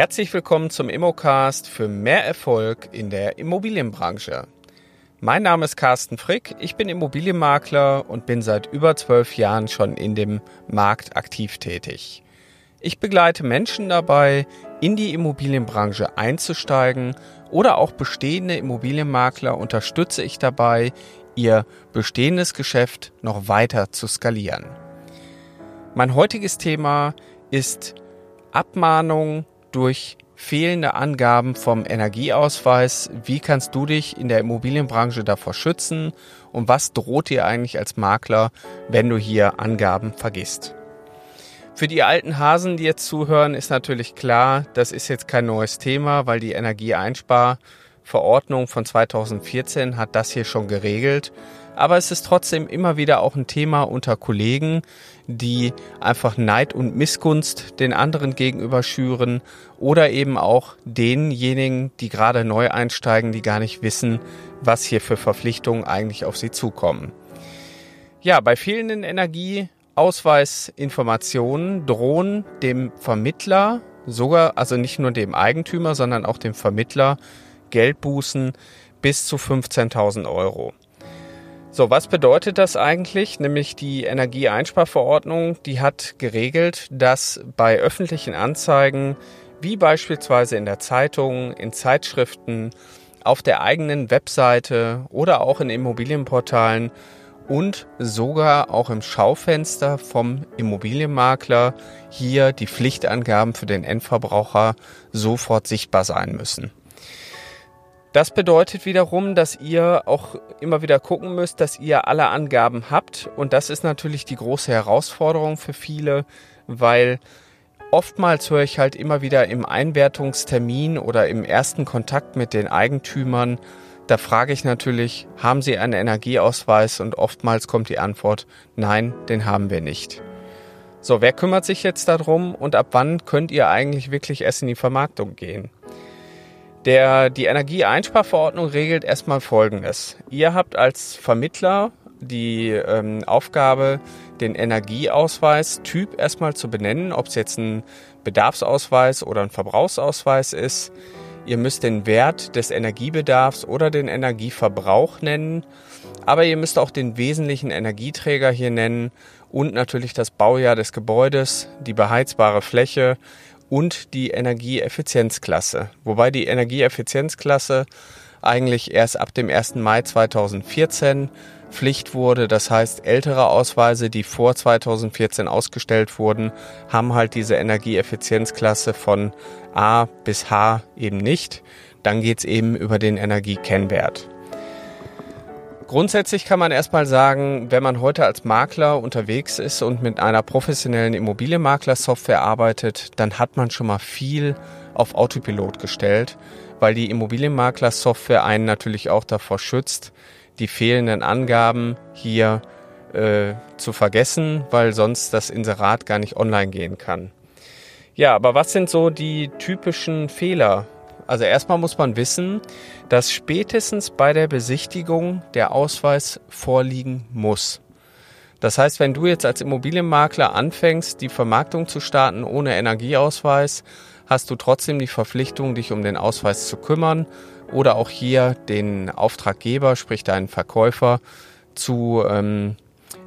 Herzlich willkommen zum Immocast für mehr Erfolg in der Immobilienbranche. Mein Name ist Carsten Frick, ich bin Immobilienmakler und bin seit über zwölf Jahren schon in dem Markt aktiv tätig. Ich begleite Menschen dabei, in die Immobilienbranche einzusteigen oder auch bestehende Immobilienmakler unterstütze ich dabei, ihr bestehendes Geschäft noch weiter zu skalieren. Mein heutiges Thema ist Abmahnung durch fehlende Angaben vom Energieausweis. Wie kannst du dich in der Immobilienbranche davor schützen und was droht dir eigentlich als Makler, wenn du hier Angaben vergisst? Für die alten Hasen, die jetzt zuhören, ist natürlich klar, das ist jetzt kein neues Thema, weil die Energieeinsparverordnung von 2014 hat das hier schon geregelt. Aber es ist trotzdem immer wieder auch ein Thema unter Kollegen, die einfach Neid und Missgunst den anderen gegenüber schüren oder eben auch denjenigen, die gerade neu einsteigen, die gar nicht wissen, was hier für Verpflichtungen eigentlich auf sie zukommen. Ja, bei fehlenden Energieausweisinformationen drohen dem Vermittler, sogar, also nicht nur dem Eigentümer, sondern auch dem Vermittler, Geldbußen bis zu 15.000 Euro. So, was bedeutet das eigentlich? Nämlich die Energieeinsparverordnung, die hat geregelt, dass bei öffentlichen Anzeigen, wie beispielsweise in der Zeitung, in Zeitschriften, auf der eigenen Webseite oder auch in Immobilienportalen und sogar auch im Schaufenster vom Immobilienmakler hier die Pflichtangaben für den Endverbraucher sofort sichtbar sein müssen. Das bedeutet wiederum, dass ihr auch immer wieder gucken müsst, dass ihr alle Angaben habt. Und das ist natürlich die große Herausforderung für viele, weil oftmals höre ich halt immer wieder im Einwertungstermin oder im ersten Kontakt mit den Eigentümern, da frage ich natürlich, haben Sie einen Energieausweis? Und oftmals kommt die Antwort, nein, den haben wir nicht. So, wer kümmert sich jetzt darum und ab wann könnt ihr eigentlich wirklich erst in die Vermarktung gehen? Der, die Energieeinsparverordnung regelt erstmal Folgendes. Ihr habt als Vermittler die ähm, Aufgabe, den Energieausweis Typ erstmal zu benennen, ob es jetzt ein Bedarfsausweis oder ein Verbrauchsausweis ist. Ihr müsst den Wert des Energiebedarfs oder den Energieverbrauch nennen, aber ihr müsst auch den wesentlichen Energieträger hier nennen und natürlich das Baujahr des Gebäudes, die beheizbare Fläche und die Energieeffizienzklasse. Wobei die Energieeffizienzklasse eigentlich erst ab dem 1. Mai 2014 Pflicht wurde. Das heißt, ältere Ausweise, die vor 2014 ausgestellt wurden, haben halt diese Energieeffizienzklasse von A bis H eben nicht. Dann geht's eben über den Energiekennwert. Grundsätzlich kann man erstmal sagen, wenn man heute als Makler unterwegs ist und mit einer professionellen Immobilienmakler-Software arbeitet, dann hat man schon mal viel auf Autopilot gestellt, weil die Immobilienmakler-Software einen natürlich auch davor schützt, die fehlenden Angaben hier äh, zu vergessen, weil sonst das Inserat gar nicht online gehen kann. Ja, aber was sind so die typischen Fehler also erstmal muss man wissen, dass spätestens bei der Besichtigung der Ausweis vorliegen muss. Das heißt, wenn du jetzt als Immobilienmakler anfängst, die Vermarktung zu starten ohne Energieausweis, hast du trotzdem die Verpflichtung, dich um den Ausweis zu kümmern oder auch hier den Auftraggeber, sprich deinen Verkäufer, zu ähm,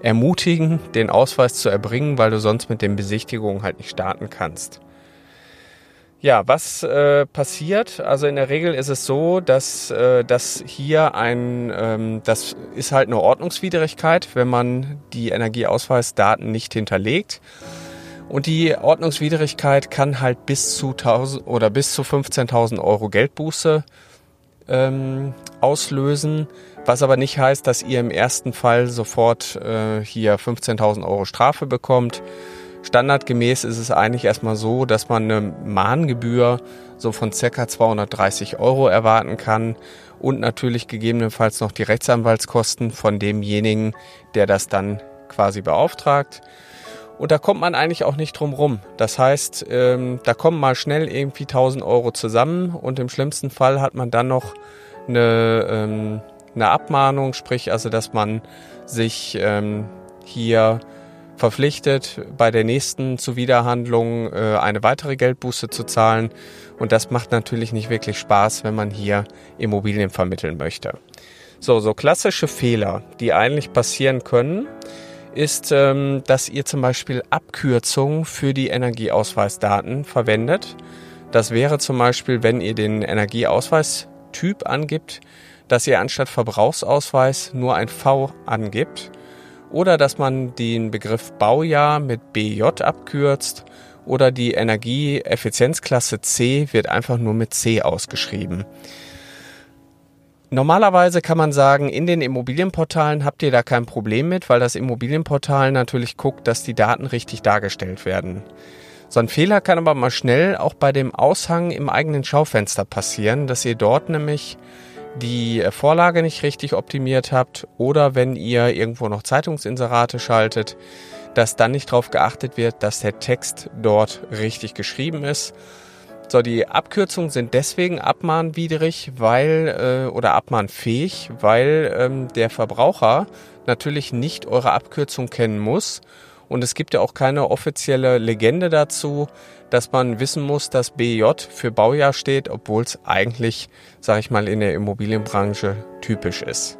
ermutigen, den Ausweis zu erbringen, weil du sonst mit den Besichtigungen halt nicht starten kannst. Ja, was äh, passiert? Also in der Regel ist es so, dass, äh, dass hier ein, ähm, das ist halt eine Ordnungswidrigkeit, wenn man die Energieausweisdaten nicht hinterlegt. Und die Ordnungswidrigkeit kann halt bis zu 1000 oder bis zu 15.000 Euro Geldbuße ähm, auslösen, was aber nicht heißt, dass ihr im ersten Fall sofort äh, hier 15.000 Euro Strafe bekommt Standardgemäß ist es eigentlich erstmal so, dass man eine Mahngebühr so von ca. 230 Euro erwarten kann und natürlich gegebenenfalls noch die Rechtsanwaltskosten von demjenigen, der das dann quasi beauftragt. Und da kommt man eigentlich auch nicht drum rum. Das heißt, ähm, da kommen mal schnell irgendwie 1000 Euro zusammen und im schlimmsten Fall hat man dann noch eine, ähm, eine Abmahnung, sprich also, dass man sich ähm, hier verpflichtet, bei der nächsten Zuwiderhandlung äh, eine weitere Geldbuße zu zahlen. Und das macht natürlich nicht wirklich Spaß, wenn man hier Immobilien vermitteln möchte. So, so klassische Fehler, die eigentlich passieren können, ist, ähm, dass ihr zum Beispiel Abkürzungen für die Energieausweisdaten verwendet. Das wäre zum Beispiel, wenn ihr den Energieausweistyp angibt, dass ihr anstatt Verbrauchsausweis nur ein V angibt oder dass man den Begriff Baujahr mit BJ abkürzt oder die Energieeffizienzklasse C wird einfach nur mit C ausgeschrieben. Normalerweise kann man sagen, in den Immobilienportalen habt ihr da kein Problem mit, weil das Immobilienportal natürlich guckt, dass die Daten richtig dargestellt werden. So ein Fehler kann aber mal schnell auch bei dem Aushang im eigenen Schaufenster passieren, dass ihr dort nämlich die Vorlage nicht richtig optimiert habt oder wenn ihr irgendwo noch Zeitungsinserate schaltet, dass dann nicht darauf geachtet wird, dass der Text dort richtig geschrieben ist. So, die Abkürzungen sind deswegen abmahnwidrig, weil äh, oder abmahnfähig, weil ähm, der Verbraucher natürlich nicht eure Abkürzung kennen muss. Und es gibt ja auch keine offizielle Legende dazu, dass man wissen muss, dass BJ für Baujahr steht, obwohl es eigentlich, sage ich mal, in der Immobilienbranche typisch ist.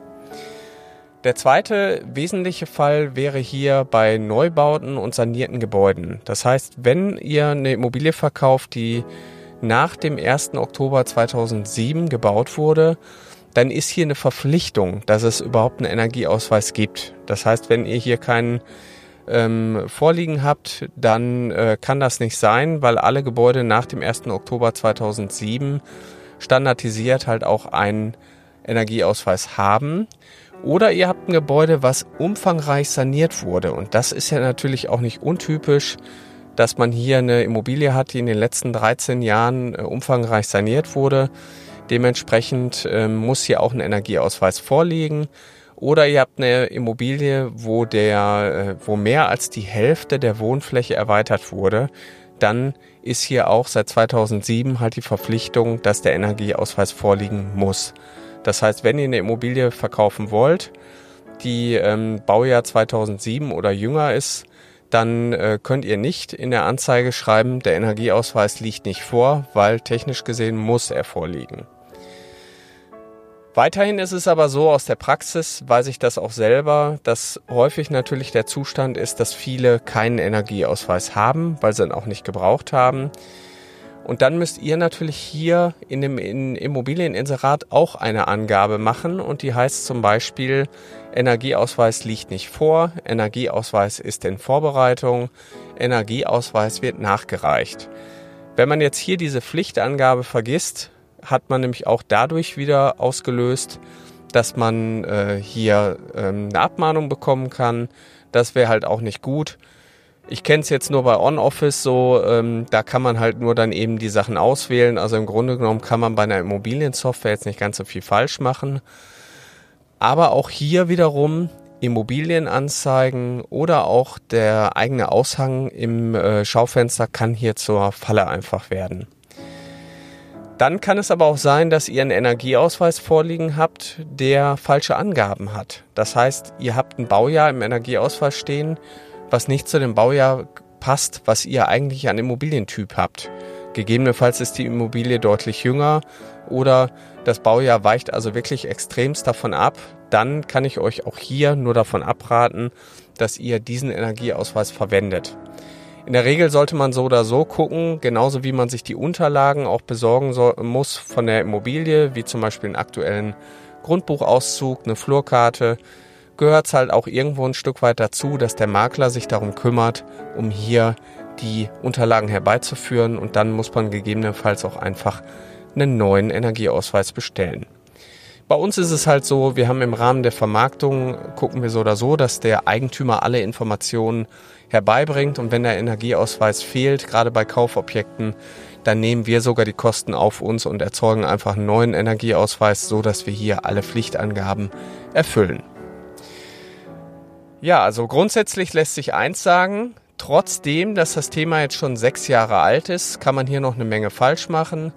Der zweite wesentliche Fall wäre hier bei Neubauten und sanierten Gebäuden. Das heißt, wenn ihr eine Immobilie verkauft, die nach dem 1. Oktober 2007 gebaut wurde, dann ist hier eine Verpflichtung, dass es überhaupt einen Energieausweis gibt. Das heißt, wenn ihr hier keinen ähm, vorliegen habt, dann äh, kann das nicht sein, weil alle Gebäude nach dem 1. Oktober 2007 standardisiert halt auch einen Energieausweis haben. Oder ihr habt ein Gebäude, was umfangreich saniert wurde. Und das ist ja natürlich auch nicht untypisch, dass man hier eine Immobilie hat, die in den letzten 13 Jahren äh, umfangreich saniert wurde. Dementsprechend äh, muss hier auch ein Energieausweis vorliegen. Oder ihr habt eine Immobilie, wo der, äh, wo mehr als die Hälfte der Wohnfläche erweitert wurde. Dann ist hier auch seit 2007 halt die Verpflichtung, dass der Energieausweis vorliegen muss. Das heißt, wenn ihr eine Immobilie verkaufen wollt, die ähm, Baujahr 2007 oder jünger ist, dann äh, könnt ihr nicht in der Anzeige schreiben, der Energieausweis liegt nicht vor, weil technisch gesehen muss er vorliegen. Weiterhin ist es aber so, aus der Praxis weiß ich das auch selber, dass häufig natürlich der Zustand ist, dass viele keinen Energieausweis haben, weil sie ihn auch nicht gebraucht haben. Und dann müsst ihr natürlich hier in dem Immobilieninserat auch eine Angabe machen und die heißt zum Beispiel, Energieausweis liegt nicht vor, Energieausweis ist in Vorbereitung, Energieausweis wird nachgereicht. Wenn man jetzt hier diese Pflichtangabe vergisst, hat man nämlich auch dadurch wieder ausgelöst, dass man äh, hier ähm, eine Abmahnung bekommen kann. Das wäre halt auch nicht gut. Ich kenne es jetzt nur bei On-Office so, ähm, da kann man halt nur dann eben die Sachen auswählen. Also im Grunde genommen kann man bei einer Immobiliensoftware jetzt nicht ganz so viel falsch machen. Aber auch hier wiederum Immobilienanzeigen oder auch der eigene Aushang im äh, Schaufenster kann hier zur Falle einfach werden. Dann kann es aber auch sein, dass ihr einen Energieausweis vorliegen habt, der falsche Angaben hat. Das heißt, ihr habt ein Baujahr im Energieausweis stehen, was nicht zu dem Baujahr passt, was ihr eigentlich an Immobilientyp habt. Gegebenenfalls ist die Immobilie deutlich jünger oder das Baujahr weicht also wirklich extremst davon ab. Dann kann ich euch auch hier nur davon abraten, dass ihr diesen Energieausweis verwendet. In der Regel sollte man so oder so gucken, genauso wie man sich die Unterlagen auch besorgen soll, muss von der Immobilie, wie zum Beispiel einen aktuellen Grundbuchauszug, eine Flurkarte, gehört es halt auch irgendwo ein Stück weit dazu, dass der Makler sich darum kümmert, um hier die Unterlagen herbeizuführen und dann muss man gegebenenfalls auch einfach einen neuen Energieausweis bestellen. Bei uns ist es halt so, wir haben im Rahmen der Vermarktung, gucken wir so oder so, dass der Eigentümer alle Informationen herbeibringt. Und wenn der Energieausweis fehlt, gerade bei Kaufobjekten, dann nehmen wir sogar die Kosten auf uns und erzeugen einfach einen neuen Energieausweis, so dass wir hier alle Pflichtangaben erfüllen. Ja, also grundsätzlich lässt sich eins sagen, trotzdem, dass das Thema jetzt schon sechs Jahre alt ist, kann man hier noch eine Menge falsch machen.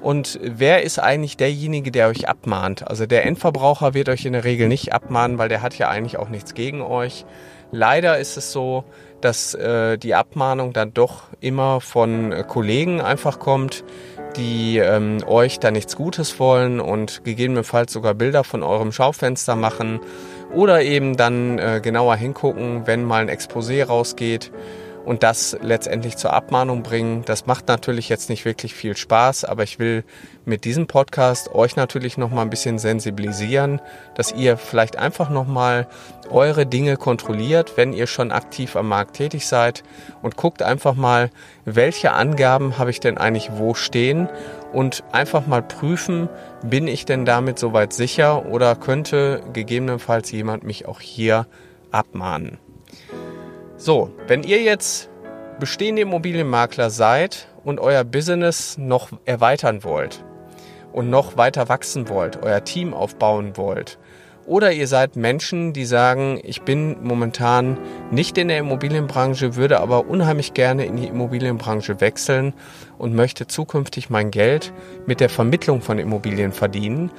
Und wer ist eigentlich derjenige, der euch abmahnt? Also der Endverbraucher wird euch in der Regel nicht abmahnen, weil der hat ja eigentlich auch nichts gegen euch Leider ist es so, dass äh, die Abmahnung dann doch immer von äh, Kollegen einfach kommt, die ähm, euch da nichts Gutes wollen und gegebenenfalls sogar Bilder von eurem Schaufenster machen oder eben dann äh, genauer hingucken, wenn mal ein Exposé rausgeht und das letztendlich zur Abmahnung bringen. Das macht natürlich jetzt nicht wirklich viel Spaß, aber ich will mit diesem Podcast euch natürlich noch mal ein bisschen sensibilisieren, dass ihr vielleicht einfach noch mal eure Dinge kontrolliert, wenn ihr schon aktiv am Markt tätig seid und guckt einfach mal, welche Angaben habe ich denn eigentlich wo stehen und einfach mal prüfen, bin ich denn damit soweit sicher oder könnte gegebenenfalls jemand mich auch hier abmahnen. So, wenn ihr jetzt bestehende Immobilienmakler seid und euer Business noch erweitern wollt und noch weiter wachsen wollt, euer Team aufbauen wollt, oder ihr seid Menschen, die sagen, ich bin momentan nicht in der Immobilienbranche, würde aber unheimlich gerne in die Immobilienbranche wechseln und möchte zukünftig mein Geld mit der Vermittlung von Immobilien verdienen,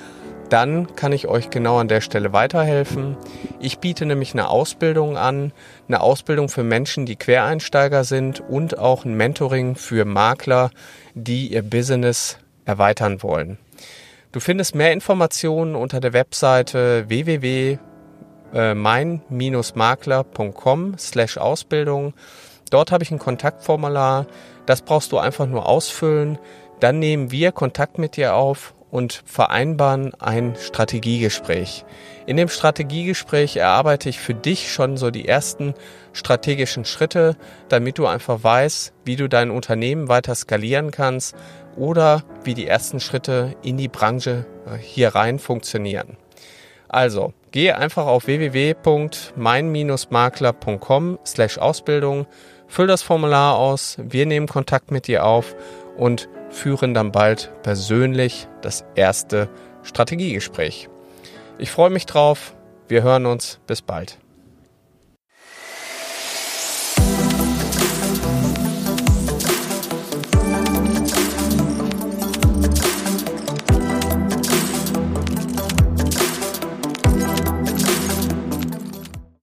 dann kann ich euch genau an der Stelle weiterhelfen. Ich biete nämlich eine Ausbildung an, eine Ausbildung für Menschen, die Quereinsteiger sind und auch ein Mentoring für Makler, die ihr Business erweitern wollen. Du findest mehr Informationen unter der Webseite www.mein-makler.com slash Ausbildung. Dort habe ich ein Kontaktformular. Das brauchst du einfach nur ausfüllen. Dann nehmen wir Kontakt mit dir auf und vereinbaren ein Strategiegespräch. In dem Strategiegespräch erarbeite ich für dich schon so die ersten strategischen Schritte, damit du einfach weißt, wie du dein Unternehmen weiter skalieren kannst oder wie die ersten Schritte in die Branche äh, hier rein funktionieren. Also, gehe einfach auf www.mein-makler.com slash Ausbildung, füll das Formular aus, wir nehmen Kontakt mit dir auf und führen dann bald persönlich das erste Strategiegespräch. Ich freue mich drauf. Wir hören uns. Bis bald.